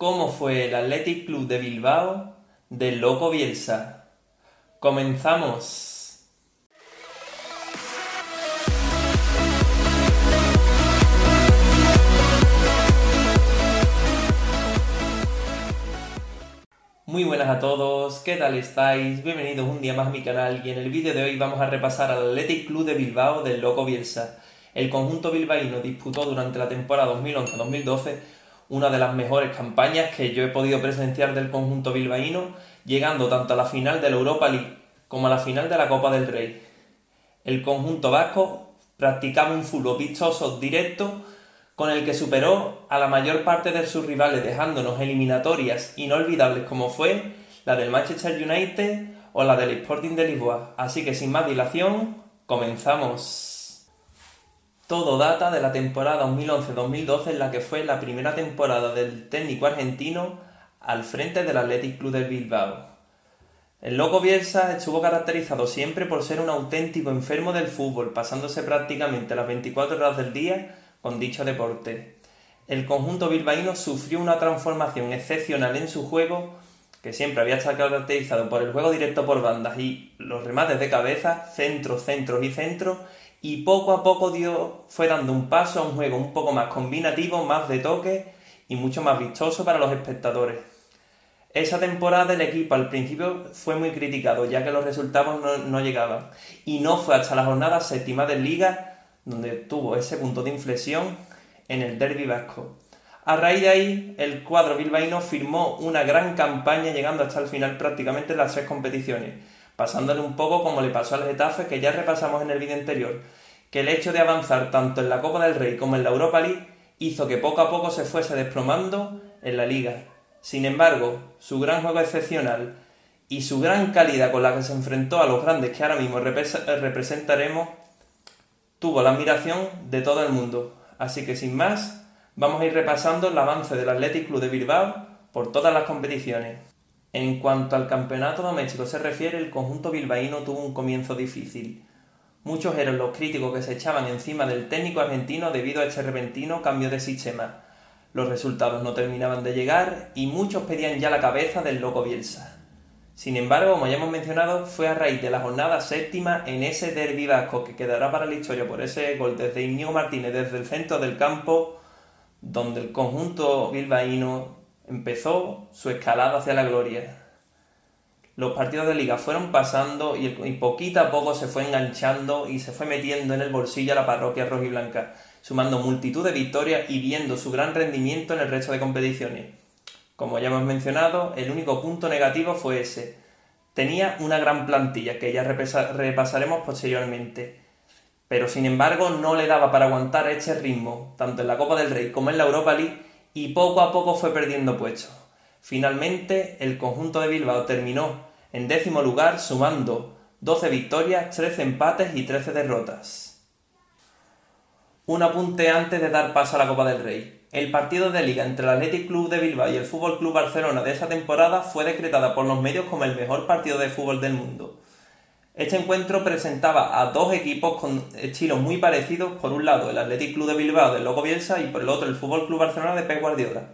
cómo fue el Athletic Club de Bilbao del Loco Bielsa. ¡Comenzamos! Muy buenas a todos, ¿qué tal estáis? Bienvenidos un día más a mi canal y en el vídeo de hoy vamos a repasar al Athletic Club de Bilbao del Loco Bielsa. El conjunto bilbaíno disputó durante la temporada 2011-2012 una de las mejores campañas que yo he podido presenciar del conjunto bilbaíno, llegando tanto a la final de la Europa League como a la final de la Copa del Rey. El conjunto vasco practicaba un fútbol vistoso directo con el que superó a la mayor parte de sus rivales dejándonos eliminatorias inolvidables como fue la del Manchester United o la del Sporting de Lisboa. Así que sin más dilación, comenzamos. Todo data de la temporada 2011-2012 en la que fue la primera temporada del técnico argentino al frente del Athletic Club de Bilbao. El loco Bielsa estuvo caracterizado siempre por ser un auténtico enfermo del fútbol, pasándose prácticamente las 24 horas del día con dicho deporte. El conjunto bilbaíno sufrió una transformación excepcional en su juego, que siempre había estado caracterizado por el juego directo por bandas y los remates de cabeza, centros, centros y centros, y poco a poco dio, fue dando un paso a un juego un poco más combinativo, más de toque y mucho más vistoso para los espectadores. Esa temporada el equipo al principio fue muy criticado, ya que los resultados no, no llegaban, y no fue hasta la jornada séptima de liga donde tuvo ese punto de inflexión en el derby vasco. A raíz de ahí, el cuadro bilbaíno firmó una gran campaña llegando hasta el final prácticamente en las tres competiciones, pasándole un poco como le pasó al Getafe que ya repasamos en el vídeo anterior, que el hecho de avanzar tanto en la Copa del Rey como en la Europa League hizo que poco a poco se fuese desplomando en la liga. Sin embargo, su gran juego excepcional y su gran calidad con la que se enfrentó a los grandes que ahora mismo representaremos tuvo la admiración de todo el mundo. Así que sin más, vamos a ir repasando el avance del Athletic Club de Bilbao por todas las competiciones. En cuanto al campeonato doméstico se refiere, el conjunto bilbaíno tuvo un comienzo difícil. Muchos eran los críticos que se echaban encima del técnico argentino debido a este repentino cambio de sistema. Los resultados no terminaban de llegar y muchos pedían ya la cabeza del loco Bielsa. Sin embargo, como ya hemos mencionado, fue a raíz de la jornada séptima en ese derbi vasco que quedará para la historia por ese gol desde Iñigo Martínez desde el centro del campo, donde el conjunto bilbaíno empezó su escalada hacia la gloria. Los partidos de liga fueron pasando y, poquito a poco se fue enganchando y se fue metiendo en el bolsillo a la parroquia rojiblanca, sumando multitud de victorias y viendo su gran rendimiento en el resto de competiciones. Como ya hemos mencionado, el único punto negativo fue ese. Tenía una gran plantilla que ya repasaremos posteriormente, pero sin embargo no le daba para aguantar este ritmo, tanto en la Copa del Rey como en la Europa League, y poco a poco fue perdiendo puestos. Finalmente, el conjunto de Bilbao terminó en décimo lugar, sumando 12 victorias, 13 empates y 13 derrotas. Un apunte antes de dar paso a la Copa del Rey. El partido de liga entre el Athletic Club de Bilbao y el Fútbol Club Barcelona de esa temporada fue decretada por los medios como el mejor partido de fútbol del mundo. Este encuentro presentaba a dos equipos con estilos muy parecidos, por un lado el Athletic Club de Bilbao de Loco Bielsa y por el otro el Fútbol Club Barcelona de Pep Guardiola.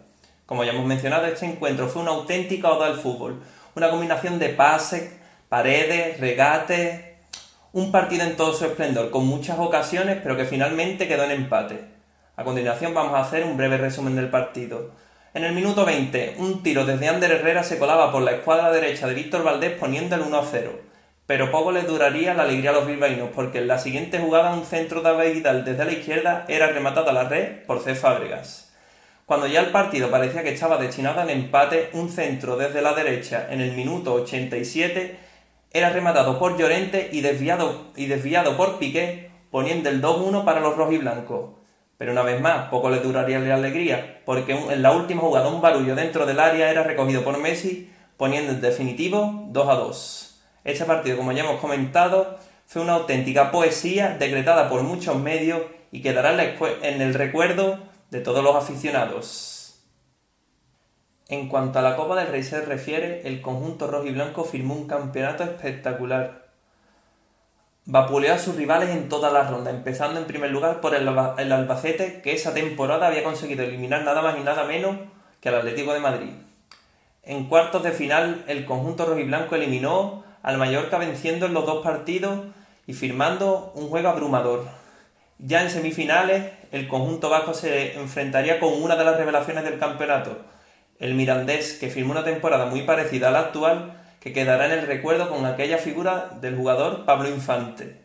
Como ya hemos mencionado, este encuentro fue una auténtica oda al fútbol, una combinación de pases, paredes, regates, un partido en todo su esplendor, con muchas ocasiones, pero que finalmente quedó en empate. A continuación vamos a hacer un breve resumen del partido. En el minuto 20, un tiro desde Ander Herrera se colaba por la escuadra derecha de Víctor Valdés poniendo el 1 a 0. Pero poco le duraría la alegría a los bilbaínos, porque en la siguiente jugada un centro de Vidal desde la izquierda era rematado a la red por C. Fábregas. Cuando ya el partido parecía que estaba destinado al empate, un centro desde la derecha en el minuto 87 era rematado por Llorente y desviado, y desviado por Piqué, poniendo el 2-1 para los rojiblancos. Pero una vez más, poco le duraría la alegría, porque en la última jugada un barullo dentro del área era recogido por Messi, poniendo en definitivo 2 a 2. Este partido, como ya hemos comentado, fue una auténtica poesía decretada por muchos medios y quedará en el recuerdo de todos los aficionados. En cuanto a la Copa del Rey se refiere, el conjunto rojo y blanco firmó un campeonato espectacular Vapuleó a sus rivales en todas las rondas, empezando en primer lugar por el, Albacete, que esa temporada había conseguido eliminar nada más y nada menos que al Atlético de Madrid. En cuartos de final, el conjunto rojiblanco eliminó al Mallorca venciendo en los dos partidos y firmando un juego abrumador. Ya en semifinales, el conjunto vasco se enfrentaría con una de las revelaciones del campeonato, el Mirandés, que firmó una temporada muy parecida a la actual, que quedará en el recuerdo con aquella figura del jugador Pablo Infante.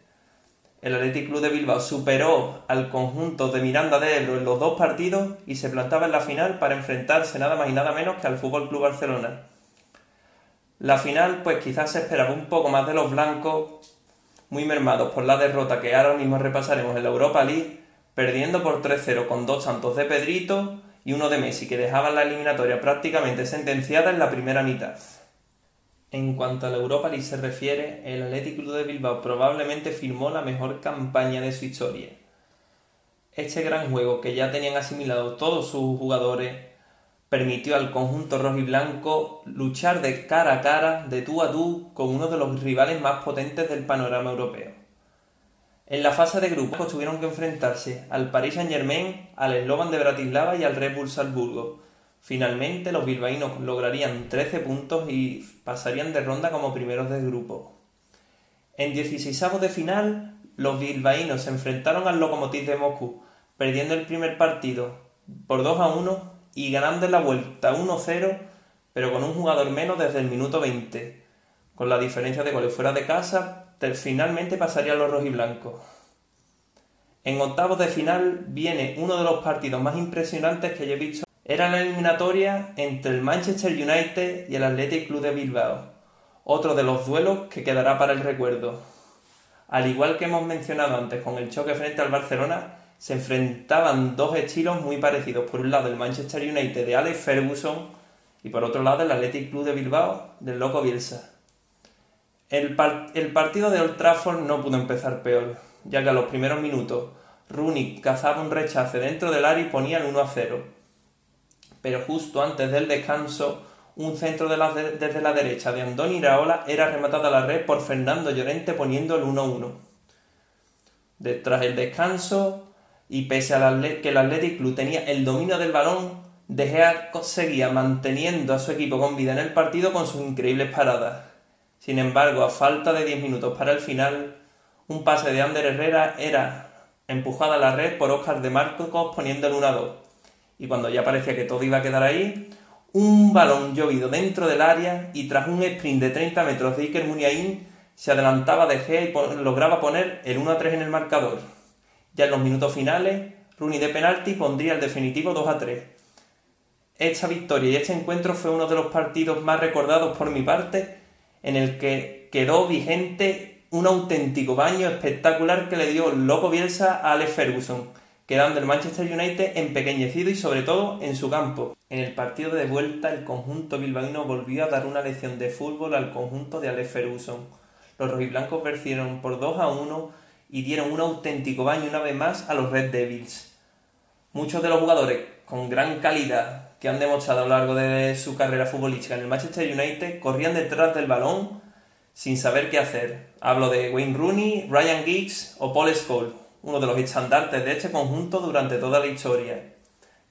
El Athletic Club de Bilbao superó al conjunto de Miranda de Ebro en los dos partidos y se plantaba en la final para enfrentarse nada más y nada menos que al Fútbol Club Barcelona. La final, pues quizás se esperaba un poco más de los blancos, muy mermados por la derrota que ahora mismo repasaremos en la Europa League, perdiendo por 3-0 con dos tantos de Pedrito y uno de Messi, que dejaban la eliminatoria prácticamente sentenciada en la primera mitad. En cuanto a la Europa League se refiere, el Athletic Club de Bilbao probablemente firmó la mejor campaña de su historia. Este gran juego que ya tenían asimilado todos sus jugadores permitió al conjunto rojo y blanco luchar de cara a cara, de tú a tú, con uno de los rivales más potentes del panorama europeo. En la fase de grupos tuvieron que enfrentarse al Paris Saint-Germain, al Slovan de Bratislava y al Red Bull Salzburgo, Finalmente, los bilbaínos lograrían 13 puntos y pasarían de ronda como primeros del grupo. En 16 de final, los bilbaínos se enfrentaron al Lokomotiv de Moscú, perdiendo el primer partido por 2 a 1 y ganando en la vuelta 1-0, pero con un jugador menos desde el minuto 20. Con la diferencia de goles fuera de casa, finalmente pasarían los rojiblancos. En octavos de final viene uno de los partidos más impresionantes que yo he visto era la eliminatoria entre el Manchester United y el Athletic Club de Bilbao, otro de los duelos que quedará para el recuerdo. Al igual que hemos mencionado antes con el choque frente al Barcelona, se enfrentaban dos estilos muy parecidos. Por un lado el Manchester United de Alex Ferguson y por otro lado el Athletic Club de Bilbao del Loco Bielsa. El, el partido de Old Trafford no pudo empezar peor, ya que a los primeros minutos Rooney cazaba un rechace dentro del área y ponía el 1 a 0 pero justo antes del descanso, un centro desde la derecha de Andoni Iraola era rematado a la red por Fernando Llorente poniendo el 1-1. Tras el descanso, y pese a que el Athletic Club tenía el dominio del balón, De Gea seguía manteniendo a su equipo con vida en el partido con sus increíbles paradas. Sin embargo, a falta de 10 minutos para el final, un pase de Ander Herrera era empujado a la red por Oscar de Marcos poniendo el 1-2 y cuando ya parecía que todo iba a quedar ahí, un balón llovido dentro del área y tras un sprint de 30 metros de Iker Muniain se adelantaba de Gea y lograba poner el 1 a 3 en el marcador. Ya en los minutos finales, Rooney de penalti pondría el definitivo 2 a 3. Esta victoria y este encuentro fue uno de los partidos más recordados por mi parte, en el que quedó vigente un auténtico baño espectacular que le dio Loco Bielsa a Alex Ferguson quedando el Manchester United empequeñecido y sobre todo en su campo. En el partido de vuelta el conjunto bilbaíno volvió a dar una lección de fútbol al conjunto de Alex Ferguson. Los rojiblancos vencieron por 2 a 1 y dieron un auténtico baño una vez más a los Red Devils. Muchos de los jugadores con gran calidad que han demostrado a lo largo de su carrera futbolística en el Manchester United corrían detrás del balón sin saber qué hacer. Hablo de Wayne Rooney, Ryan Giggs o Paul Scholes uno de los estandartes de este conjunto durante toda la historia.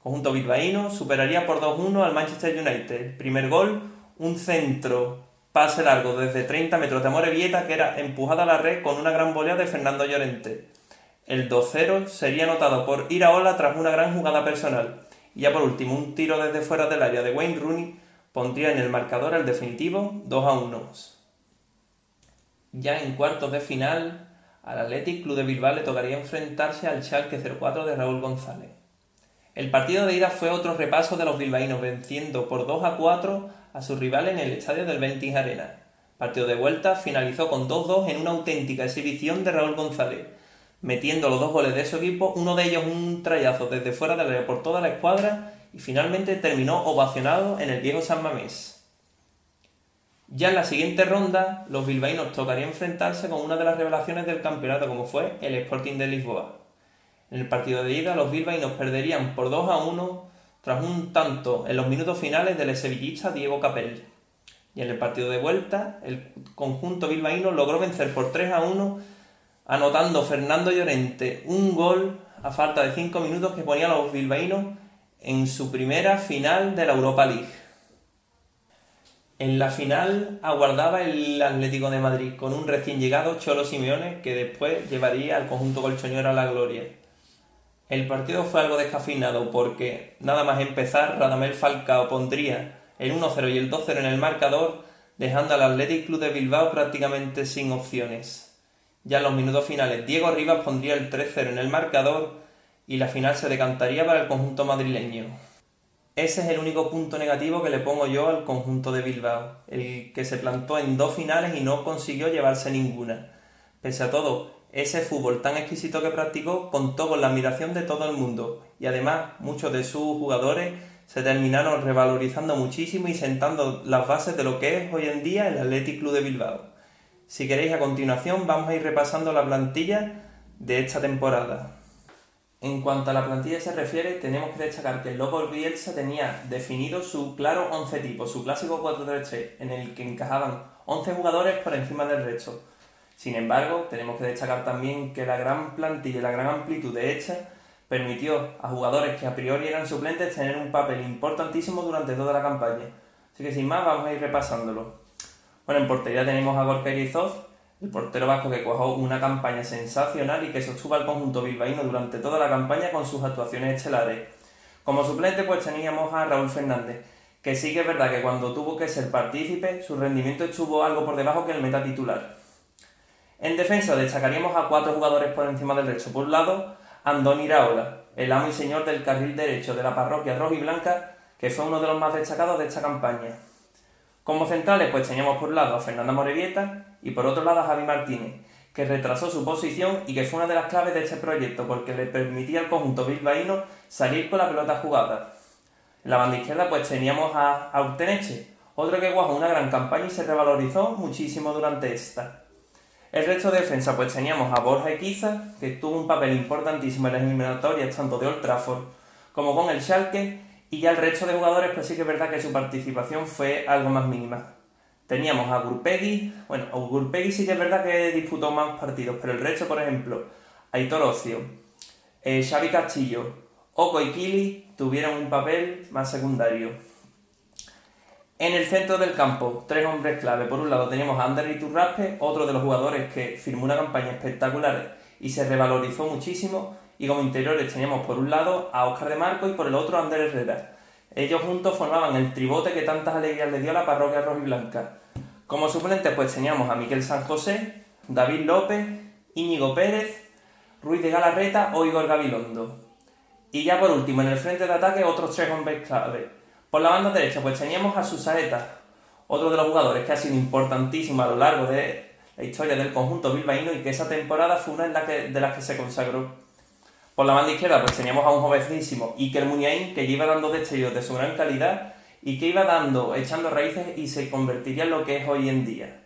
Conjunto bilbaíno superaría por 2-1 al Manchester United. primer gol, un centro, pase largo desde 30 metros de Amorebieta que era empujada a la red con una gran volea de Fernando Llorente. El 2-0 sería anotado por Iraola tras una gran jugada personal. Y ya por último, un tiro desde fuera del área de Wayne Rooney pondría en el marcador el definitivo 2-1. Ya en cuartos de final, al Athletic Club de Bilbao le tocaría enfrentarse al Schalke 04 de Raúl González. El partido de ida fue otro repaso de los bilbaínos, venciendo por 2 a 4 a su rival en el estadio del Ventis Arena. Partido de vuelta finalizó con 2-2 en una auténtica exhibición de Raúl González, metiendo los dos goles de su equipo, uno de ellos un trayazo desde fuera del área por toda la escuadra y finalmente terminó ovacionado en el viejo San Mamés. Ya en la siguiente ronda, los bilbaínos tocaría enfrentarse con una de las revelaciones del campeonato, como fue el Sporting de Lisboa. En el partido de ida, los bilbaínos perderían por 2 a 1 tras un tanto en los minutos finales del sevillista Diego Capel. Y en el partido de vuelta, el conjunto bilbaíno logró vencer por 3 a 1, anotando Fernando Llorente un gol a falta de 5 minutos que ponía a los bilbaínos en su primera final de la Europa League. En la final aguardaba el Atlético de Madrid con un recién llegado Cholo Simeone que después llevaría al conjunto colchonero a la gloria. El partido fue algo descafeinado porque nada más empezar Radamel Falcao pondría el 1-0 y el 2-0 en el marcador dejando al Athletic Club de Bilbao prácticamente sin opciones. Ya en los minutos finales Diego Rivas pondría el 3-0 en el marcador y la final se decantaría para el conjunto madrileño. Ese es el único punto negativo que le pongo yo al conjunto de Bilbao, el que se plantó en dos finales y no consiguió llevarse ninguna. Pese a todo, ese fútbol tan exquisito que practicó contó con la admiración de todo el mundo y además muchos de sus jugadores se terminaron revalorizando muchísimo y sentando las bases de lo que es hoy en día el Athletic Club de Bilbao. Si queréis a continuación vamos a ir repasando la plantilla de esta temporada. En cuanto a la plantilla se refiere, tenemos que destacar que el Lobo Bielsa tenía definido su claro 11 tipo, su clásico 4-3-3, en el que encajaban 11 jugadores por encima del resto. Sin embargo, tenemos que destacar también que la gran plantilla y la gran amplitud de esta permitió a jugadores que a priori eran suplentes tener un papel importantísimo durante toda la campaña. Así que sin más, vamos a ir repasándolo. Bueno, en portería tenemos a Gorka Irizov, el portero vasco que cuajó una campaña sensacional y que sostuvo al conjunto bilbaíno durante toda la campaña con sus actuaciones estelares. Como suplente pues teníamos a Raúl Fernández, que sí que es verdad que cuando tuvo que ser partícipe su rendimiento estuvo algo por debajo que el meta titular. En defensa destacaríamos a cuatro jugadores por encima del resto. Por un lado, Andoni Iraola, el amo y señor del carril derecho de la parroquia roja y blanca, que fue uno de los más destacados de esta campaña. Como centrales, pues teníamos por un lado a Fernanda Morevieta y por otro lado a Javi Martínez, que retrasó su posición y que fue una de las claves de este proyecto porque le permitía al conjunto bilbaíno salir con la pelota jugada. En la banda izquierda pues teníamos a Auteneche, otro que guajó una gran campaña y se revalorizó muchísimo durante esta. El resto de defensa pues teníamos a Borja Equiza, que tuvo un papel importantísimo en las eliminatorias tanto de Old Trafford como con el Schalke y ya el resto de jugadores, pues sí que es verdad que su participación fue algo más mínima. Teníamos a Gurpegui, bueno, a Gurpegui sí que es verdad que disputó más partidos, pero el resto, por ejemplo, Aitor Ocio, eh, Xavi Castillo, Oko y Kili tuvieron un papel más secundario. En el centro del campo, tres hombres clave. Por un lado teníamos a Ander Iturraspe, otro de los jugadores que firmó una campaña espectacular y se revalorizó muchísimo, y como interiores teníamos por un lado a Oscar de Marco y por el otro a Ander Herrera. Ellos juntos formaban el tribote que tantas alegrías le dio a la parroquia rojiblanca. Como suplentes pues teníamos a Miquel San José, David López, Íñigo Pérez, Ruiz de Galarreta o Igor Gabilondo. Y ya por último, en el frente de ataque, otros tres hombres clave. Por la banda derecha, pues teníamos a Susaeta, otro de los jugadores que ha sido importantísimo a lo largo de la historia del conjunto bilbaíno y que esa temporada fue una de las que se consagró. Por la banda izquierda pues teníamos a un jovencísimo Iker Muniain que iba dando destellos de su gran calidad y que iba dando, echando raíces y se convertiría en lo que es hoy en día.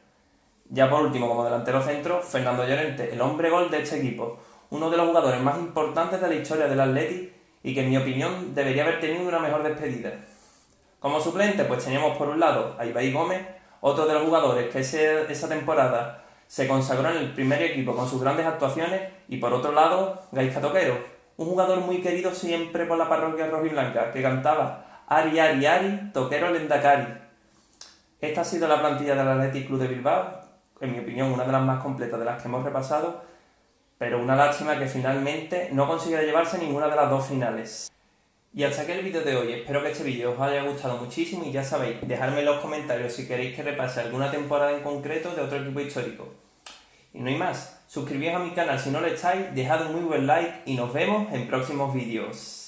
Ya por último, como delantero centro, Fernando Llorente, el hombre gol de este equipo, uno de los jugadores más importantes de la historia del Atleti y que en mi opinión debería haber tenido una mejor despedida. Como suplente, pues teníamos por un lado a Ibai Gómez, otro de los jugadores que esa temporada se consagró en el primer equipo con sus grandes actuaciones y por otro lado Gaisca Toquero, un jugador muy querido siempre por la parroquia rojiblanca que cantaba Ari Ari Ari, Toquero Lendakari. Esta ha sido la plantilla del Athletic Club de Bilbao, en mi opinión una de las más completas de las que hemos repasado, pero una lástima que finalmente no consiguiera llevarse ninguna de las dos finales. Y hasta aquí el vídeo de hoy, espero que este vídeo os haya gustado muchísimo y ya sabéis, dejadme en los comentarios si queréis que repase alguna temporada en concreto de otro equipo histórico. Y no hay más, suscribíos a mi canal si no lo estáis, dejad un muy buen like y nos vemos en próximos vídeos.